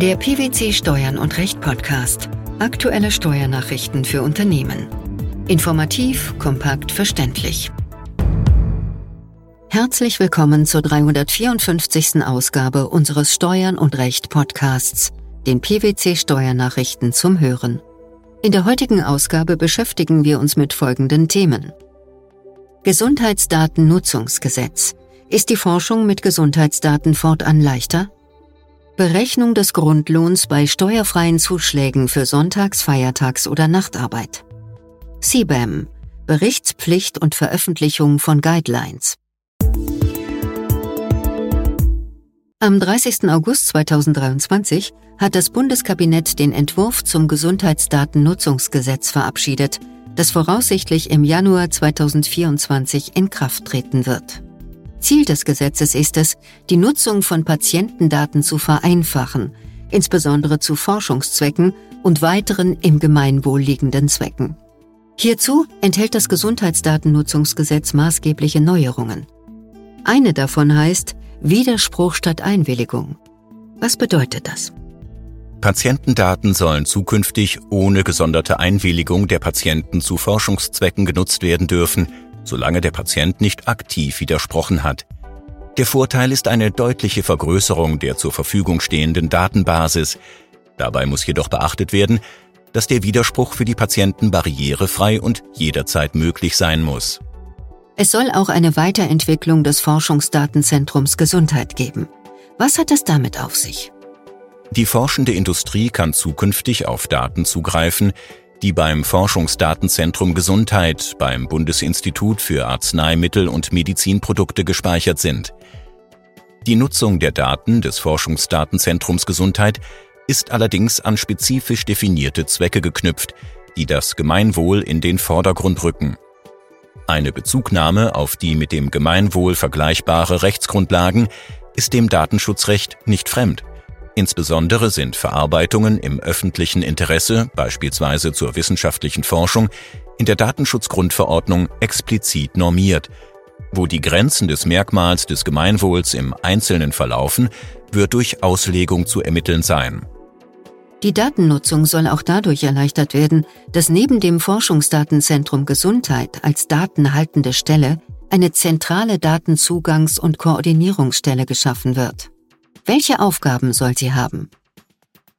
Der PwC Steuern und Recht Podcast. Aktuelle Steuernachrichten für Unternehmen. Informativ, kompakt, verständlich. Herzlich willkommen zur 354. Ausgabe unseres Steuern und Recht Podcasts, den PwC Steuernachrichten zum Hören. In der heutigen Ausgabe beschäftigen wir uns mit folgenden Themen. Gesundheitsdatennutzungsgesetz. Ist die Forschung mit Gesundheitsdaten fortan leichter? Berechnung des Grundlohns bei steuerfreien Zuschlägen für Sonntags-, Feiertags- oder Nachtarbeit. CBAM Berichtspflicht und Veröffentlichung von Guidelines. Am 30. August 2023 hat das Bundeskabinett den Entwurf zum Gesundheitsdatennutzungsgesetz verabschiedet, das voraussichtlich im Januar 2024 in Kraft treten wird. Ziel des Gesetzes ist es, die Nutzung von Patientendaten zu vereinfachen, insbesondere zu Forschungszwecken und weiteren im Gemeinwohl liegenden Zwecken. Hierzu enthält das Gesundheitsdatennutzungsgesetz maßgebliche Neuerungen. Eine davon heißt Widerspruch statt Einwilligung. Was bedeutet das? Patientendaten sollen zukünftig ohne gesonderte Einwilligung der Patienten zu Forschungszwecken genutzt werden dürfen, solange der Patient nicht aktiv widersprochen hat. Der Vorteil ist eine deutliche Vergrößerung der zur Verfügung stehenden Datenbasis. Dabei muss jedoch beachtet werden, dass der Widerspruch für die Patienten barrierefrei und jederzeit möglich sein muss. Es soll auch eine Weiterentwicklung des Forschungsdatenzentrums Gesundheit geben. Was hat es damit auf sich? Die forschende Industrie kann zukünftig auf Daten zugreifen, die beim Forschungsdatenzentrum Gesundheit beim Bundesinstitut für Arzneimittel und Medizinprodukte gespeichert sind. Die Nutzung der Daten des Forschungsdatenzentrums Gesundheit ist allerdings an spezifisch definierte Zwecke geknüpft, die das Gemeinwohl in den Vordergrund rücken. Eine Bezugnahme auf die mit dem Gemeinwohl vergleichbare Rechtsgrundlagen ist dem Datenschutzrecht nicht fremd. Insbesondere sind Verarbeitungen im öffentlichen Interesse, beispielsweise zur wissenschaftlichen Forschung, in der Datenschutzgrundverordnung explizit normiert. Wo die Grenzen des Merkmals des Gemeinwohls im Einzelnen verlaufen, wird durch Auslegung zu ermitteln sein. Die Datennutzung soll auch dadurch erleichtert werden, dass neben dem Forschungsdatenzentrum Gesundheit als datenhaltende Stelle eine zentrale Datenzugangs- und Koordinierungsstelle geschaffen wird. Welche Aufgaben soll sie haben?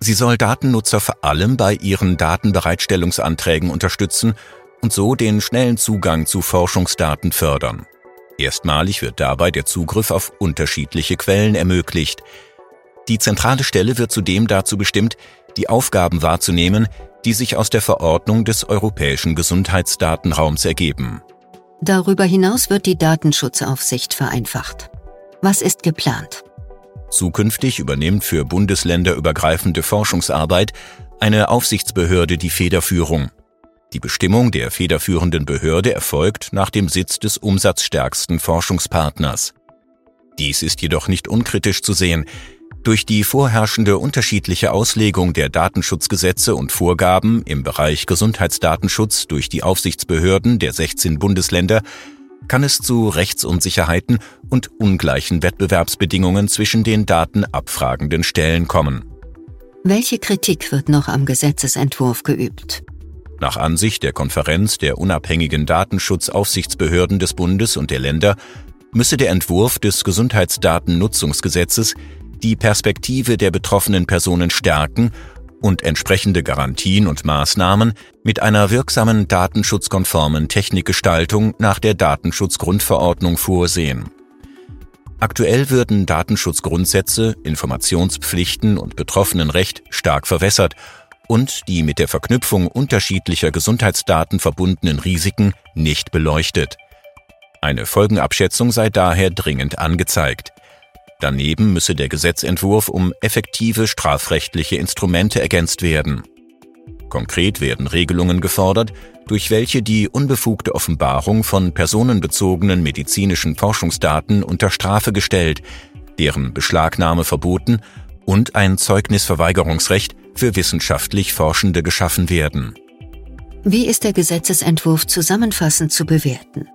Sie soll Datennutzer vor allem bei ihren Datenbereitstellungsanträgen unterstützen und so den schnellen Zugang zu Forschungsdaten fördern. Erstmalig wird dabei der Zugriff auf unterschiedliche Quellen ermöglicht. Die zentrale Stelle wird zudem dazu bestimmt, die Aufgaben wahrzunehmen, die sich aus der Verordnung des Europäischen Gesundheitsdatenraums ergeben. Darüber hinaus wird die Datenschutzaufsicht vereinfacht. Was ist geplant? Zukünftig übernimmt für bundesländerübergreifende Forschungsarbeit eine Aufsichtsbehörde die Federführung. Die Bestimmung der federführenden Behörde erfolgt nach dem Sitz des umsatzstärksten Forschungspartners. Dies ist jedoch nicht unkritisch zu sehen. Durch die vorherrschende unterschiedliche Auslegung der Datenschutzgesetze und Vorgaben im Bereich Gesundheitsdatenschutz durch die Aufsichtsbehörden der 16 Bundesländer kann es zu Rechtsunsicherheiten und ungleichen Wettbewerbsbedingungen zwischen den datenabfragenden Stellen kommen. Welche Kritik wird noch am Gesetzesentwurf geübt? Nach Ansicht der Konferenz der unabhängigen Datenschutzaufsichtsbehörden des Bundes und der Länder müsse der Entwurf des Gesundheitsdatennutzungsgesetzes die Perspektive der betroffenen Personen stärken und entsprechende Garantien und Maßnahmen mit einer wirksamen datenschutzkonformen Technikgestaltung nach der Datenschutzgrundverordnung vorsehen. Aktuell würden Datenschutzgrundsätze, Informationspflichten und Betroffenenrecht stark verwässert und die mit der Verknüpfung unterschiedlicher Gesundheitsdaten verbundenen Risiken nicht beleuchtet. Eine Folgenabschätzung sei daher dringend angezeigt. Daneben müsse der Gesetzentwurf um effektive strafrechtliche Instrumente ergänzt werden. Konkret werden Regelungen gefordert, durch welche die unbefugte Offenbarung von personenbezogenen medizinischen Forschungsdaten unter Strafe gestellt, deren Beschlagnahme verboten und ein Zeugnisverweigerungsrecht für wissenschaftlich Forschende geschaffen werden. Wie ist der Gesetzesentwurf zusammenfassend zu bewerten?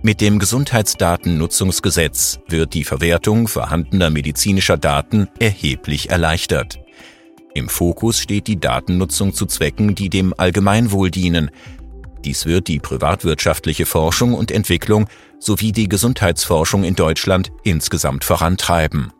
Mit dem Gesundheitsdatennutzungsgesetz wird die Verwertung vorhandener medizinischer Daten erheblich erleichtert. Im Fokus steht die Datennutzung zu Zwecken, die dem Allgemeinwohl dienen. Dies wird die privatwirtschaftliche Forschung und Entwicklung sowie die Gesundheitsforschung in Deutschland insgesamt vorantreiben.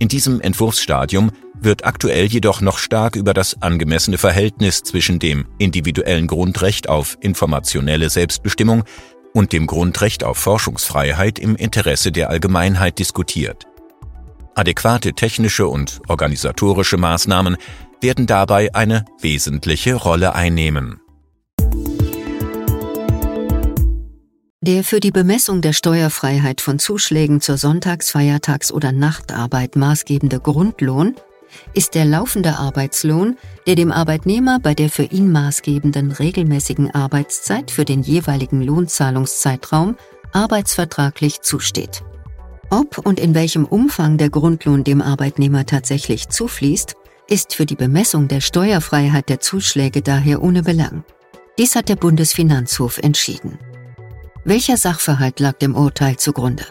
In diesem Entwurfsstadium wird aktuell jedoch noch stark über das angemessene Verhältnis zwischen dem individuellen Grundrecht auf informationelle Selbstbestimmung und dem Grundrecht auf Forschungsfreiheit im Interesse der Allgemeinheit diskutiert. Adäquate technische und organisatorische Maßnahmen werden dabei eine wesentliche Rolle einnehmen. Der für die Bemessung der Steuerfreiheit von Zuschlägen zur Sonntags-, Feiertags- oder Nachtarbeit maßgebende Grundlohn ist der laufende Arbeitslohn, der dem Arbeitnehmer bei der für ihn maßgebenden regelmäßigen Arbeitszeit für den jeweiligen Lohnzahlungszeitraum arbeitsvertraglich zusteht. Ob und in welchem Umfang der Grundlohn dem Arbeitnehmer tatsächlich zufließt, ist für die Bemessung der Steuerfreiheit der Zuschläge daher ohne Belang. Dies hat der Bundesfinanzhof entschieden. Welcher Sachverhalt lag dem Urteil zugrunde?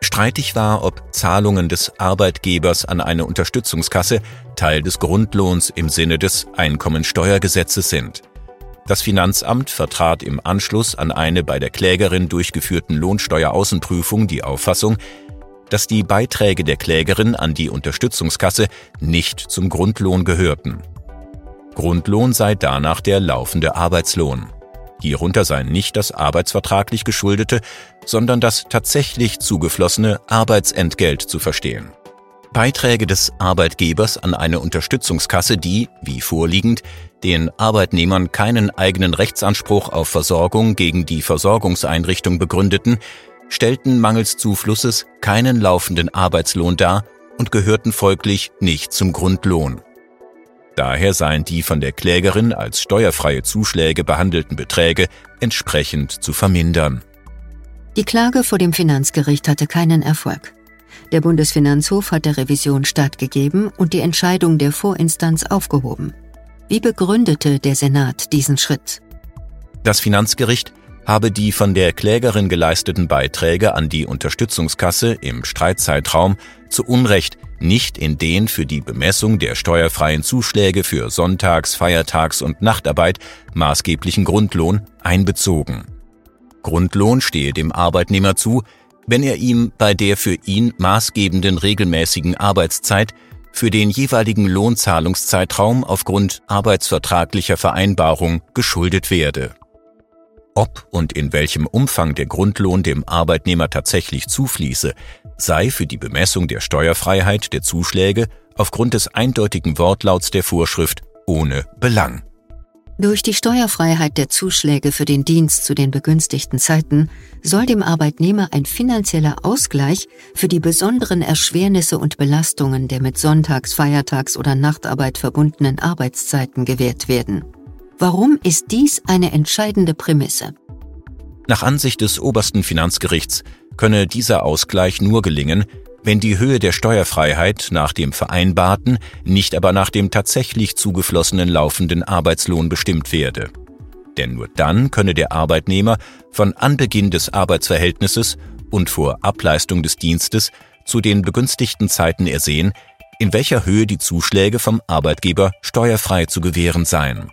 Streitig war, ob Zahlungen des Arbeitgebers an eine Unterstützungskasse Teil des Grundlohns im Sinne des Einkommensteuergesetzes sind. Das Finanzamt vertrat im Anschluss an eine bei der Klägerin durchgeführten Lohnsteueraußenprüfung die Auffassung, dass die Beiträge der Klägerin an die Unterstützungskasse nicht zum Grundlohn gehörten. Grundlohn sei danach der laufende Arbeitslohn. Hierunter sei nicht das arbeitsvertraglich geschuldete, sondern das tatsächlich zugeflossene Arbeitsentgelt zu verstehen. Beiträge des Arbeitgebers an eine Unterstützungskasse, die, wie vorliegend, den Arbeitnehmern keinen eigenen Rechtsanspruch auf Versorgung gegen die Versorgungseinrichtung begründeten, stellten mangels Zuflusses keinen laufenden Arbeitslohn dar und gehörten folglich nicht zum Grundlohn. Daher seien die von der Klägerin als steuerfreie Zuschläge behandelten Beträge entsprechend zu vermindern. Die Klage vor dem Finanzgericht hatte keinen Erfolg. Der Bundesfinanzhof hat der Revision stattgegeben und die Entscheidung der Vorinstanz aufgehoben. Wie begründete der Senat diesen Schritt? Das Finanzgericht habe die von der Klägerin geleisteten Beiträge an die Unterstützungskasse im Streitzeitraum zu Unrecht nicht in den für die Bemessung der steuerfreien Zuschläge für Sonntags-, Feiertags- und Nachtarbeit maßgeblichen Grundlohn einbezogen. Grundlohn stehe dem Arbeitnehmer zu, wenn er ihm bei der für ihn maßgebenden regelmäßigen Arbeitszeit für den jeweiligen Lohnzahlungszeitraum aufgrund arbeitsvertraglicher Vereinbarung geschuldet werde. Ob und in welchem Umfang der Grundlohn dem Arbeitnehmer tatsächlich zufließe, sei für die Bemessung der Steuerfreiheit der Zuschläge aufgrund des eindeutigen Wortlauts der Vorschrift ohne Belang. Durch die Steuerfreiheit der Zuschläge für den Dienst zu den begünstigten Zeiten soll dem Arbeitnehmer ein finanzieller Ausgleich für die besonderen Erschwernisse und Belastungen der mit Sonntags-, Feiertags- oder Nachtarbeit verbundenen Arbeitszeiten gewährt werden. Warum ist dies eine entscheidende Prämisse? Nach Ansicht des obersten Finanzgerichts könne dieser Ausgleich nur gelingen, wenn die Höhe der Steuerfreiheit nach dem vereinbarten, nicht aber nach dem tatsächlich zugeflossenen laufenden Arbeitslohn bestimmt werde. Denn nur dann könne der Arbeitnehmer von Anbeginn des Arbeitsverhältnisses und vor Ableistung des Dienstes zu den begünstigten Zeiten ersehen, in welcher Höhe die Zuschläge vom Arbeitgeber steuerfrei zu gewähren seien.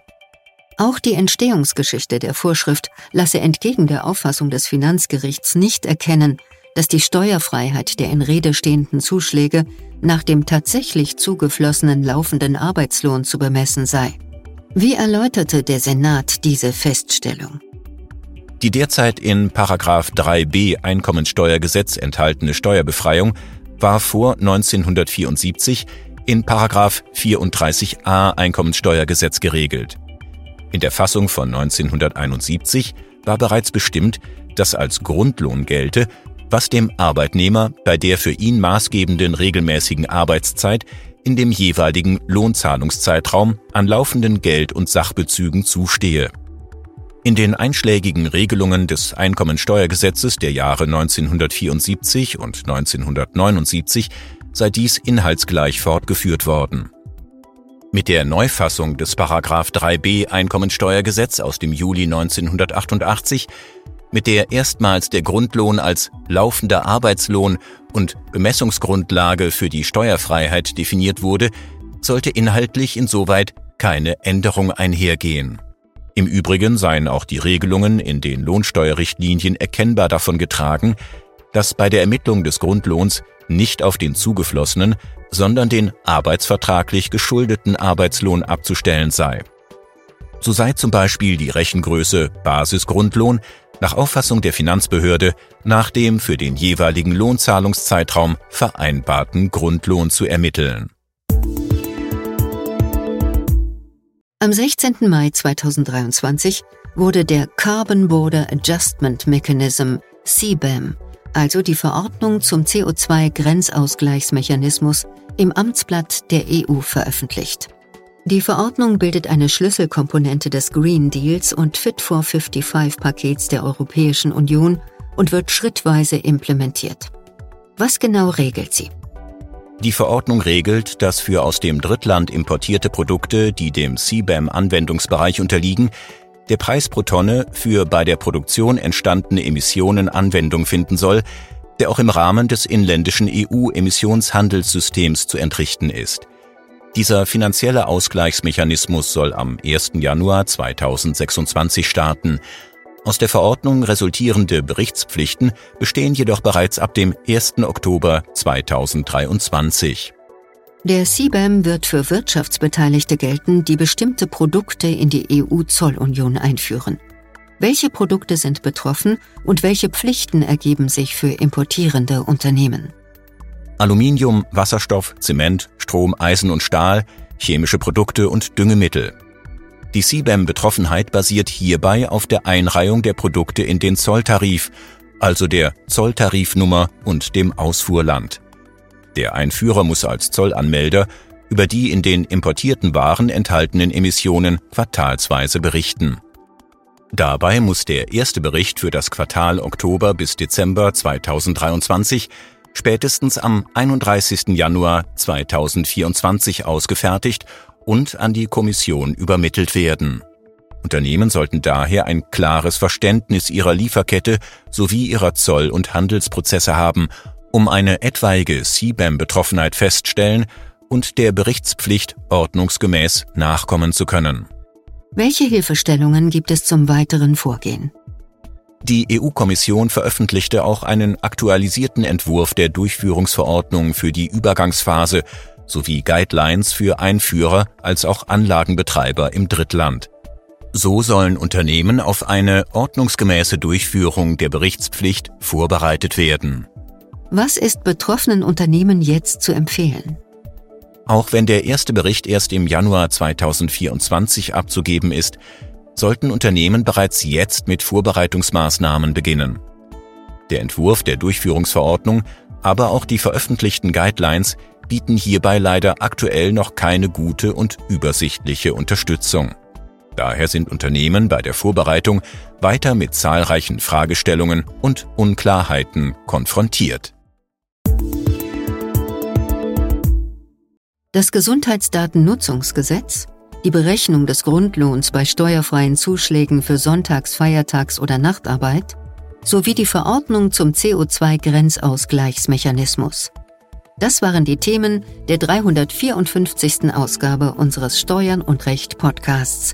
Auch die Entstehungsgeschichte der Vorschrift lasse entgegen der Auffassung des Finanzgerichts nicht erkennen, dass die Steuerfreiheit der in Rede stehenden Zuschläge nach dem tatsächlich zugeflossenen laufenden Arbeitslohn zu bemessen sei. Wie erläuterte der Senat diese Feststellung? Die derzeit in 3b Einkommensteuergesetz enthaltene Steuerbefreiung war vor 1974 in 34a Einkommensteuergesetz geregelt. In der Fassung von 1971 war bereits bestimmt, dass als Grundlohn gelte, was dem Arbeitnehmer bei der für ihn maßgebenden regelmäßigen Arbeitszeit in dem jeweiligen Lohnzahlungszeitraum an laufenden Geld- und Sachbezügen zustehe. In den einschlägigen Regelungen des Einkommensteuergesetzes der Jahre 1974 und 1979 sei dies inhaltsgleich fortgeführt worden. Mit der Neufassung des Paragraph 3b Einkommensteuergesetz aus dem Juli 1988, mit der erstmals der Grundlohn als laufender Arbeitslohn und Bemessungsgrundlage für die Steuerfreiheit definiert wurde, sollte inhaltlich insoweit keine Änderung einhergehen. Im Übrigen seien auch die Regelungen in den Lohnsteuerrichtlinien erkennbar davon getragen, dass bei der Ermittlung des Grundlohns nicht auf den zugeflossenen, sondern den arbeitsvertraglich geschuldeten Arbeitslohn abzustellen sei. So sei zum Beispiel die Rechengröße Basisgrundlohn nach Auffassung der Finanzbehörde nach dem für den jeweiligen Lohnzahlungszeitraum vereinbarten Grundlohn zu ermitteln. Am 16. Mai 2023 wurde der Carbon Border Adjustment Mechanism CBAM, also die Verordnung zum CO2-Grenzausgleichsmechanismus, im Amtsblatt der EU veröffentlicht. Die Verordnung bildet eine Schlüsselkomponente des Green Deals und Fit for 55 Pakets der Europäischen Union und wird schrittweise implementiert. Was genau regelt sie? Die Verordnung regelt, dass für aus dem Drittland importierte Produkte, die dem CBAM-Anwendungsbereich unterliegen, der Preis pro Tonne für bei der Produktion entstandene Emissionen Anwendung finden soll, der auch im Rahmen des inländischen EU-Emissionshandelssystems zu entrichten ist. Dieser finanzielle Ausgleichsmechanismus soll am 1. Januar 2026 starten. Aus der Verordnung resultierende Berichtspflichten bestehen jedoch bereits ab dem 1. Oktober 2023. Der CBAM wird für Wirtschaftsbeteiligte gelten, die bestimmte Produkte in die EU-Zollunion einführen. Welche Produkte sind betroffen und welche Pflichten ergeben sich für importierende Unternehmen? Aluminium, Wasserstoff, Zement, Strom, Eisen und Stahl, chemische Produkte und Düngemittel. Die CBAM-Betroffenheit basiert hierbei auf der Einreihung der Produkte in den Zolltarif, also der Zolltarifnummer und dem Ausfuhrland. Der Einführer muss als Zollanmelder über die in den importierten Waren enthaltenen Emissionen quartalsweise berichten. Dabei muss der erste Bericht für das Quartal Oktober bis Dezember 2023 spätestens am 31. Januar 2024 ausgefertigt und an die Kommission übermittelt werden. Unternehmen sollten daher ein klares Verständnis ihrer Lieferkette sowie ihrer Zoll- und Handelsprozesse haben, um eine etwaige CBAM-Betroffenheit feststellen und der Berichtspflicht ordnungsgemäß nachkommen zu können. Welche Hilfestellungen gibt es zum weiteren Vorgehen? Die EU-Kommission veröffentlichte auch einen aktualisierten Entwurf der Durchführungsverordnung für die Übergangsphase sowie Guidelines für Einführer als auch Anlagenbetreiber im Drittland. So sollen Unternehmen auf eine ordnungsgemäße Durchführung der Berichtspflicht vorbereitet werden. Was ist betroffenen Unternehmen jetzt zu empfehlen? Auch wenn der erste Bericht erst im Januar 2024 abzugeben ist, sollten Unternehmen bereits jetzt mit Vorbereitungsmaßnahmen beginnen. Der Entwurf der Durchführungsverordnung, aber auch die veröffentlichten Guidelines bieten hierbei leider aktuell noch keine gute und übersichtliche Unterstützung. Daher sind Unternehmen bei der Vorbereitung weiter mit zahlreichen Fragestellungen und Unklarheiten konfrontiert. Das Gesundheitsdatennutzungsgesetz die Berechnung des Grundlohns bei steuerfreien Zuschlägen für Sonntags-, Feiertags- oder Nachtarbeit sowie die Verordnung zum CO2-Grenzausgleichsmechanismus. Das waren die Themen der 354. Ausgabe unseres Steuern und Recht Podcasts,